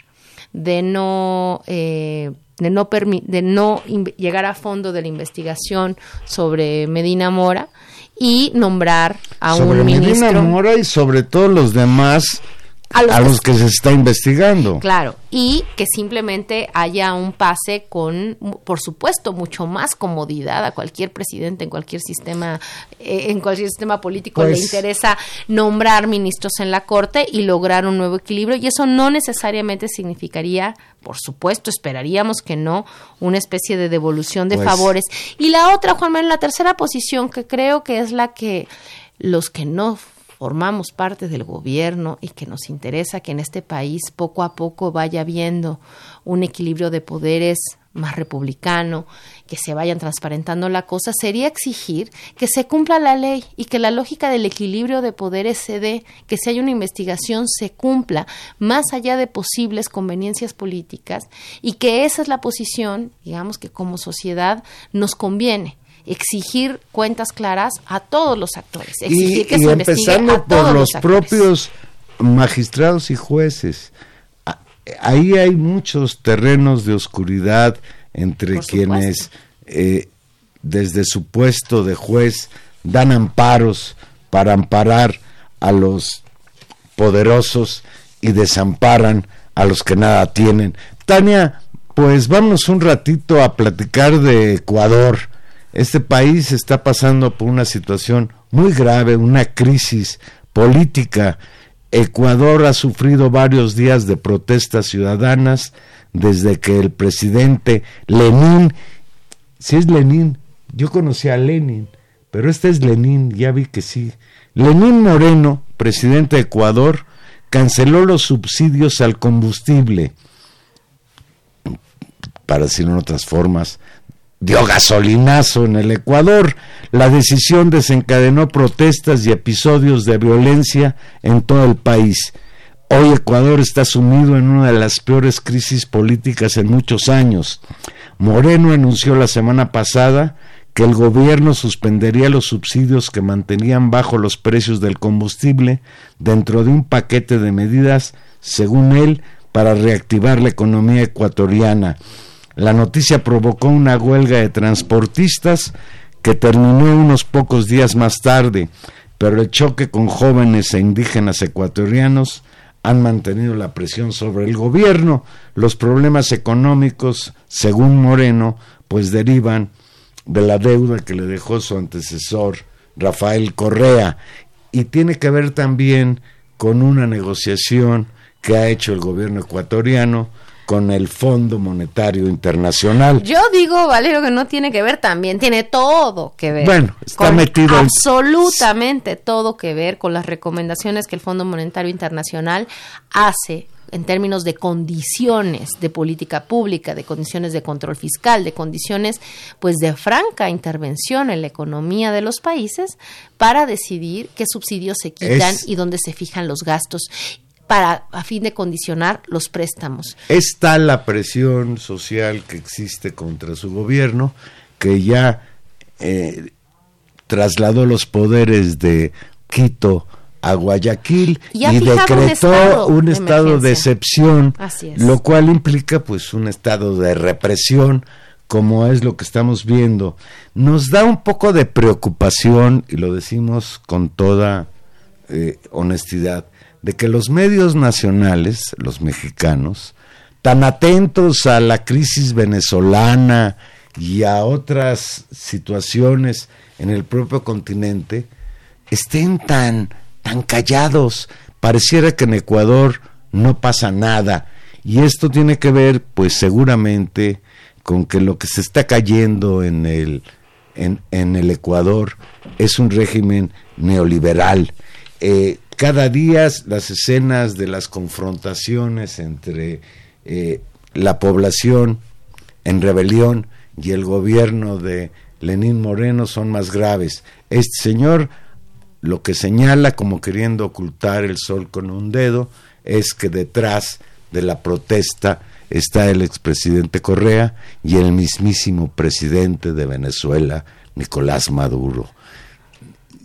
de no eh, de no de no llegar a fondo de la investigación sobre Medina Mora y nombrar a sobre un Medina ministro Mora y sobre todos los demás A a los que- que se está investigando. Claro, y que simplemente haya un pase con, por supuesto, mucho más comodidad a cualquier presidente en cualquier sistema, eh, en cualquier sistema político le Pues- interesa nombrar ministros en la corte y lograr un nuevo equilibrio y eso no necesariamente significaría, por supuesto, esperaríamos que no, una especie de devolución de Pues- favores. Y la otra, Juan Manuel, la tercera posición que creo que es la que los que no formamos parte del gobierno y que nos interesa que en este país poco a poco vaya habiendo un equilibrio de poderes más republicano, que se vayan transparentando la cosa, sería exigir que se cumpla la ley y que la lógica del equilibrio de poderes se dé, que si hay una investigación se cumpla, más allá de posibles conveniencias políticas, y que esa es la posición, digamos que como sociedad nos conviene exigir cuentas claras a todos los actores, exigir y, que y se empezando a todos por los propios magistrados y jueces. Ahí hay muchos terrenos de oscuridad entre Por quienes eh, desde su puesto de juez dan amparos para amparar a los poderosos y desamparan a los que nada tienen. Tania, pues vamos un ratito a platicar de Ecuador. Este país está pasando por una situación muy grave, una crisis política Ecuador ha sufrido varios días de protestas ciudadanas desde que el presidente Lenín, si es Lenín, yo conocí a Lenin, pero este es Lenín, ya vi que sí. Lenín Moreno, presidente de Ecuador, canceló los subsidios al combustible, para decirlo en otras formas, dio gasolinazo en el Ecuador. La decisión desencadenó protestas y episodios de violencia en todo el país. Hoy Ecuador está sumido en una de las peores crisis políticas en muchos años. Moreno anunció la semana pasada que el gobierno suspendería los subsidios que mantenían bajo los precios del combustible dentro de un paquete de medidas, según él, para reactivar la economía ecuatoriana. La noticia provocó una huelga de transportistas que terminó unos pocos días más tarde, pero el choque con jóvenes e indígenas ecuatorianos han mantenido la presión sobre el gobierno. Los problemas económicos, según Moreno, pues derivan de la deuda que le dejó su antecesor Rafael Correa y tiene que ver también con una negociación que ha hecho el gobierno ecuatoriano con el Fondo Monetario Internacional. Yo digo, Valero, que no tiene que ver también, tiene todo que ver. Bueno, está con metido en- absolutamente todo que ver con las recomendaciones que el Fondo Monetario Internacional hace en términos de condiciones de política pública, de condiciones de control fiscal, de condiciones pues de franca intervención en la economía de los países para decidir qué subsidios se quitan Es- y dónde se fijan los gastos para a fin de condicionar los préstamos. Es tal la presión social que existe contra su gobierno que ya eh, trasladó los poderes de Quito a Guayaquil Y un decretó estado un estado de excepción, lo cual implica pues un estado de represión como es lo que estamos viendo. Nos da un poco de preocupación, y lo decimos con toda eh, honestidad, de que los medios nacionales, los mexicanos, tan atentos a la crisis venezolana y a otras situaciones en el propio continente, estén tan, tan callados. Pareciera que en Ecuador no pasa nada. Y esto tiene que ver, pues seguramente, con que lo que se está cayendo en el, en, en el Ecuador es un régimen neoliberal. Eh, cada día las escenas de las confrontaciones entre eh, la población en rebelión y el gobierno de Lenín Moreno son más graves. Este señor lo que señala como queriendo ocultar el sol con un dedo es que detrás de la protesta está el expresidente Correa y el mismísimo presidente de Venezuela, Nicolás Maduro.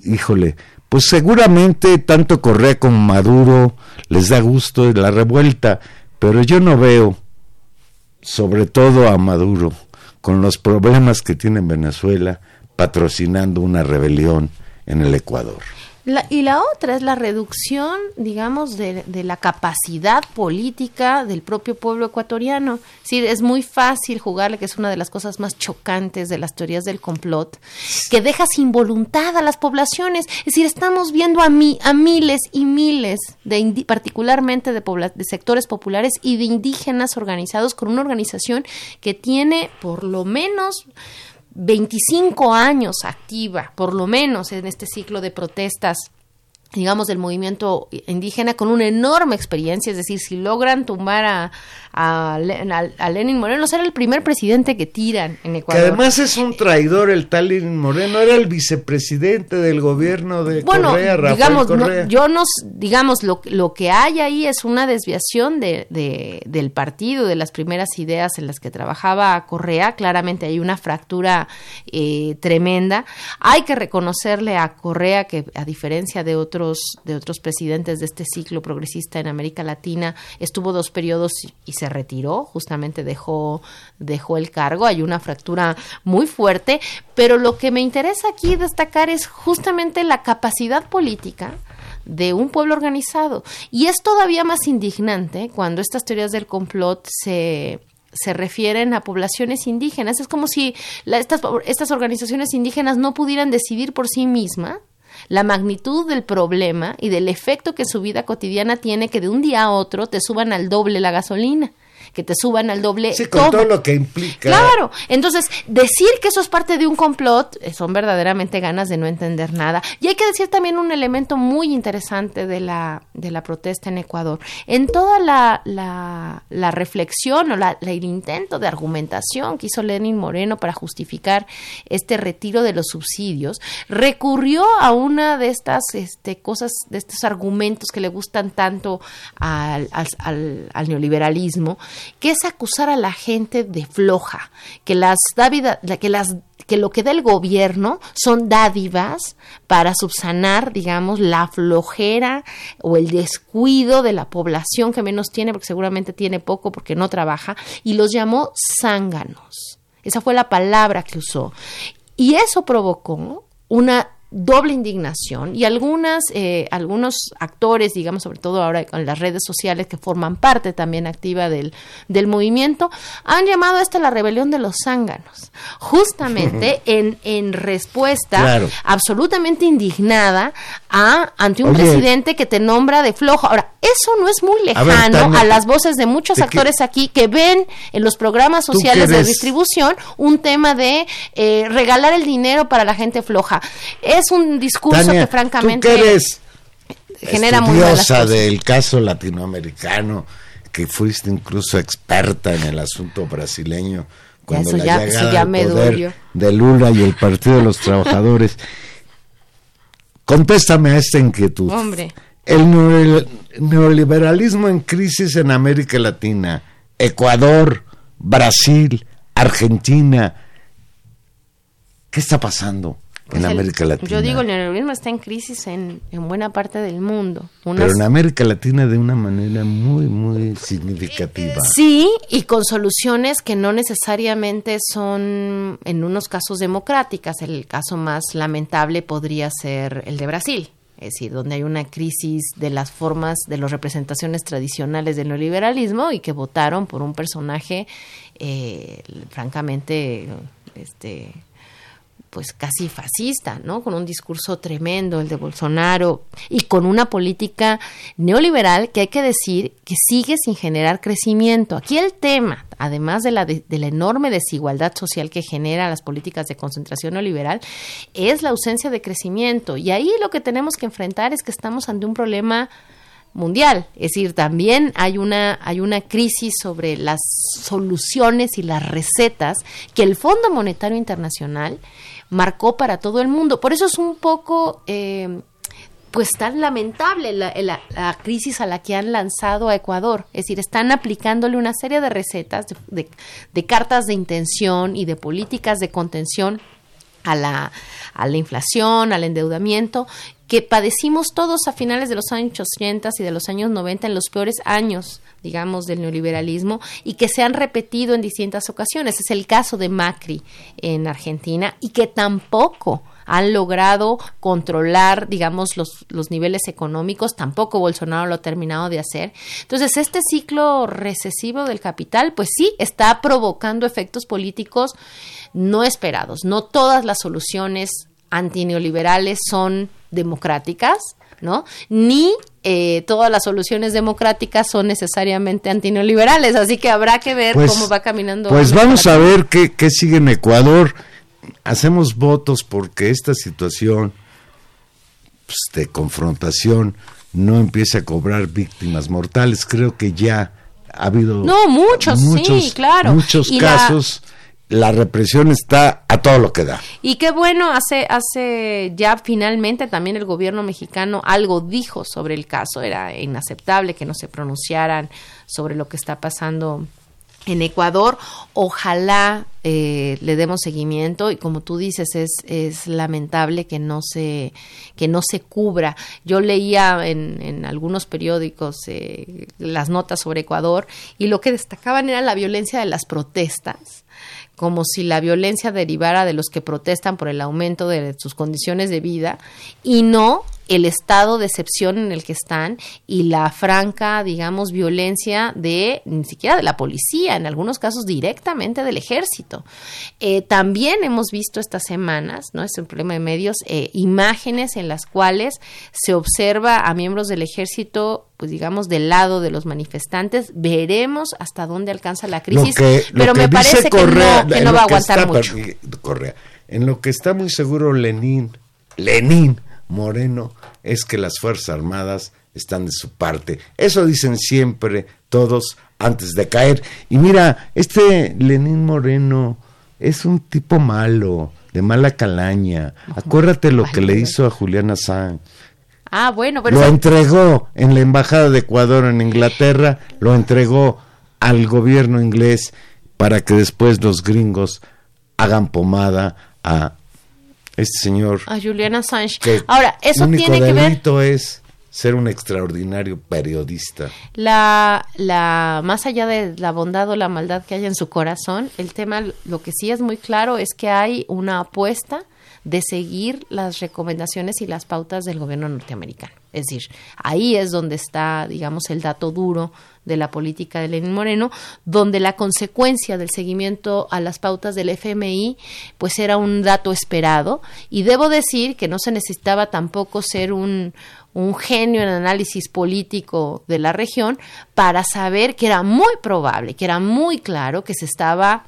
Híjole, pues seguramente tanto Correa como Maduro les da gusto la revuelta, pero yo no veo, sobre todo a Maduro, con los problemas que tiene en Venezuela, patrocinando una rebelión en el Ecuador. La- y la otra es la reducción, digamos, de, de la capacidad política del propio pueblo ecuatoriano. Decir, es muy fácil jugarle, que es una de las cosas más chocantes de las teorías del complot, que deja sin voluntad a las poblaciones. Es decir, estamos viendo a, mi, a miles y miles, de particularmente de, de sectores populares y de indígenas organizados con una organización que tiene por lo menos 25 años activa, por lo menos en este ciclo de protestas digamos, del movimiento indígena con una enorme experiencia, es decir, si logran tumbar a, a, a- Lenin Moreno, será el primer presidente que tiran en Que Ecuador. además es un traidor el tal Lenin Moreno, era el vicepresidente del gobierno de bueno, Correa, Rafael digamos, no- yo nos, digamos, lo, lo que hay ahí es una desviación de, de- del partido, de las primeras ideas en las que trabajaba Correa. Claramente hay una fractura eh, tremenda. Hay que reconocerle a Correa que, a diferencia de otros, de otros presidentes de este ciclo progresista en América Latina, estuvo dos periodos y, y se retiró, justamente dejó, dejó el cargo. Hay una fractura muy fuerte, pero lo que me interesa aquí destacar es justamente la capacidad política de un pueblo organizado. Y es todavía más indignante cuando estas teorías del complot se se refieren a poblaciones indígenas. Es como si la- estas, estas organizaciones indígenas no pudieran decidir por sí mismas la magnitud del problema y del efecto que su vida cotidiana tiene que de un día a otro te suban al doble la gasolina que te suban al doble Sí, con todo lo que implica. Claro, entonces decir que eso es parte de un complot eh, son verdaderamente ganas de no entender nada. Y hay que decir también un elemento muy interesante de la, de la protesta en Ecuador. En toda la, la, la reflexión o la, la- el intento de argumentación que hizo Lenin Moreno para justificar este retiro de los subsidios, recurrió a una de estas este, cosas, de estos argumentos que le gustan tanto al, al- al- al neoliberalismo, que es acusar a la gente de floja, que las dávida- que las que lo que da el gobierno son dádivas para subsanar, digamos, la flojera o el descuido de la población que menos tiene, porque seguramente tiene poco porque no trabaja, y los llamó zánganos. Esa fue la palabra que usó. Y eso provocó una doble indignación y algunas eh, algunos actores digamos sobre todo ahora con las redes sociales que forman parte también activa del, del movimiento han llamado a esta la rebelión de los zánganos justamente en, en respuesta Claro. absolutamente indignada a ante un Oye. presidente que te nombra de flojo ahora eso no es muy A ver, lejano a, las voces de muchos ¿de qué- actores aquí que ven en los programas sociales de distribución un tema de eh, regalar el dinero para la gente floja. Es un discurso Tania, que francamente tú que eres genera muy del caso latinoamericano, que fuiste incluso experta en el asunto brasileño, cuando eso la ya- llegada ya al me poder dolió. de Lula y el Partido de los Trabajadores. Contéstame a esta inquietud. Hombre. El neoliberalismo en crisis en América Latina, Ecuador, Brasil, Argentina. ¿Qué está pasando en América Latina? Yo digo, el neoliberalismo está en crisis en, en buena parte del mundo. Unas- Pero en América Latina de una manera muy, muy significativa. Sí, y con soluciones que no necesariamente son, en unos casos, democráticas. El caso más lamentable podría ser el de Brasil. Es decir, donde hay una crisis de las formas, de las representaciones tradicionales del neoliberalismo y que votaron por un personaje, eh, francamente, este, pues casi fascista, ¿no? Con un discurso tremendo, el de Bolsonaro, y con una política neoliberal que hay que decir que sigue sin generar crecimiento. Aquí el tema, además de la, de, la enorme desigualdad social que genera las políticas de concentración neoliberal, es la ausencia de crecimiento. Y ahí lo que tenemos que enfrentar es que estamos ante un problema mundial, es decir, también hay una hay una crisis sobre las soluciones y las recetas que el Fondo Monetario Internacional marcó para todo el mundo. Por eso es un poco eh, pues tan lamentable la, la- la crisis a la que han lanzado a Ecuador. Es decir, están aplicándole una serie de recetas, de, de- cartas de intención y de políticas de contención a la, a la inflación, al endeudamiento, que padecimos todos a finales de los años 80 y de los años 90, en los peores años, digamos, del neoliberalismo, y que se han repetido en distintas ocasiones. Es el caso de Macri en Argentina, y que tampoco han logrado controlar, digamos, los, los niveles económicos, tampoco Bolsonaro lo ha terminado de hacer. Entonces, este ciclo recesivo del capital, pues sí, está provocando efectos políticos no esperados. No todas las soluciones antineoliberales son democráticas, ¿no? Ni eh, todas las soluciones democráticas son necesariamente antineoliberales, así que habrá que ver Pues- cómo va caminando. Pues vamos a ver qué, qué sigue en Ecuador. Hacemos votos porque esta situación pues, de confrontación no empiece a cobrar víctimas mortales. Creo que ya ha habido No, muchos, sí, claro. muchos Y casos. La... represión está a todo lo que da. Y qué bueno, hace, hace ya finalmente también el gobierno mexicano algo dijo sobre el caso. Era inaceptable que no se pronunciaran sobre lo que está pasando en Ecuador. Ojalá eh, le demos seguimiento y como tú dices es, es lamentable que no se que no se cubra. Yo leía en, en algunos periódicos eh, las notas sobre Ecuador y lo que destacaban era la violencia de las protestas como si la violencia derivara de los que protestan por el aumento de sus condiciones de vida y no el estado de excepción en el que están y la franca, digamos, violencia de ni siquiera de la policía, en algunos casos directamente del ejército. Eh, también hemos visto estas semanas, ¿no? Es un problema de medios, eh, imágenes en las cuales se observa a miembros del ejército pues digamos del lado de los manifestantes veremos hasta dónde alcanza la crisis pero me parece que no, que no va a aguantar mucho Correa, en lo que está muy seguro Lenin Lenin Moreno es que las Fuerzas Armadas están de su parte. Eso dicen siempre todos antes de caer. Y mira, este Lenín Moreno es un tipo malo, de mala calaña. Acuérdate lo que le hizo a Julián Assange. Ah, bueno, pero... Lo entregó en la Embajada de Ecuador en Inglaterra, lo entregó al gobierno inglés para que después los gringos hagan pomada a este señor. A Julian Assange. Ahora, eso tiene que ver. es ser un extraordinario periodista. La, la, más allá de la bondad o la maldad que hay en su corazón, el tema, lo que sí es muy claro es que hay una apuesta de seguir las recomendaciones y las pautas del gobierno norteamericano. Es decir, ahí es donde está, digamos, el dato duro de la política de Lenín Moreno, donde la consecuencia del seguimiento a las pautas del FMI, pues era un dato esperado. Y debo decir que no se necesitaba tampoco ser un, un genio en análisis político de la región para saber que era muy probable, que era muy claro que se estaba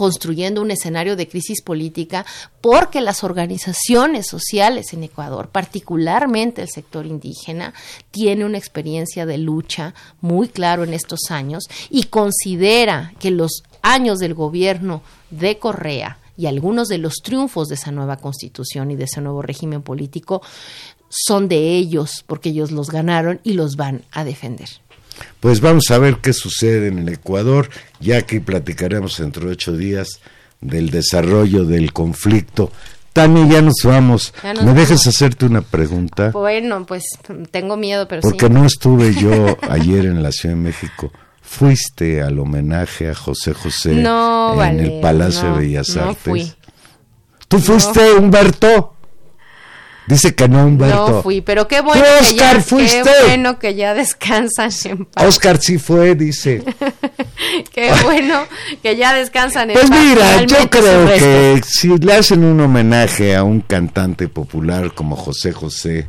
construyendo un escenario de crisis política porque las organizaciones sociales en Ecuador, particularmente el sector indígena, tiene una experiencia de lucha muy claro en estos años y considera que los años del gobierno de Correa y algunos de los triunfos de esa nueva constitución y de ese nuevo régimen político son de ellos porque ellos los ganaron y los van a defender. Pues vamos a ver qué sucede en el Ecuador, ya que platicaremos dentro de ocho días del desarrollo del conflicto. Tania, ya nos vamos. ¿Me dejas hacerte una pregunta? Bueno, pues tengo miedo, pero Porque no estuve yo ayer en la Ciudad de México. ¿Fuiste al homenaje a José José en el Palacio de Bellas Artes? Fui. ¿Tú fuiste, Humberto? Dice que no, Humberto. No fui, pero qué bueno, que ya, fuiste? qué bueno que ya descansan en paz. Oscar sí fue, dice. qué bueno que ya descansan en pues paz. Pues mira, yo creo que si le hacen un homenaje a un cantante popular como José José,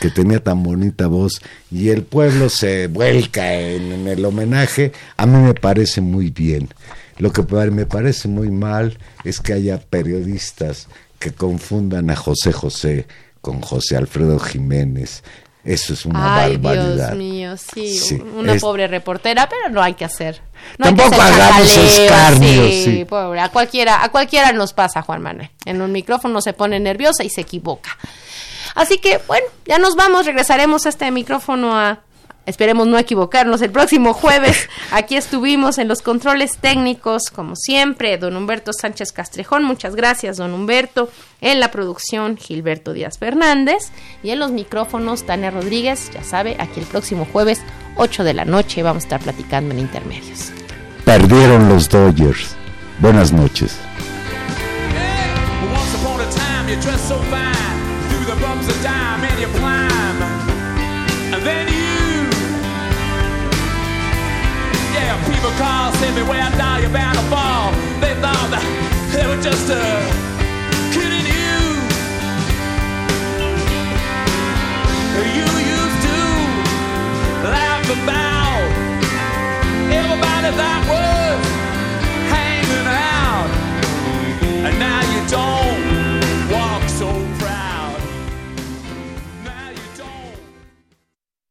que tenía tan bonita voz, y el pueblo se vuelca en, en el homenaje, a mí me parece muy bien. Lo que me parece muy mal es que haya periodistas que confundan a José José con José Alfredo Jiménez. Eso es una Ay, barbaridad. Dios mío, sí, una pobre reportera, pero no hay que hacer. Tampoco hagamos escarnio, sí, Pobre, a cualquiera, a cualquiera nos pasa, Juan Manuel. En un micrófono se pone nerviosa y se equivoca. Así que, bueno, ya nos vamos, regresaremos a este micrófono a Esperemos no equivocarnos. El próximo jueves aquí estuvimos en los controles técnicos, como siempre, don Humberto Sánchez Castrejón. Muchas gracias, don Humberto. En la producción, Gilberto Díaz Fernández. Y en los micrófonos, Tania Rodríguez. Ya sabe, aquí el próximo jueves, 8 de la noche, vamos a estar platicando en intermedios. Perdieron los Dodgers. Buenas noches. everywhere I die, you're bound to fall. They thought that they were just a kidding you. You used to laugh about everybody that was hanging out, and now you don't.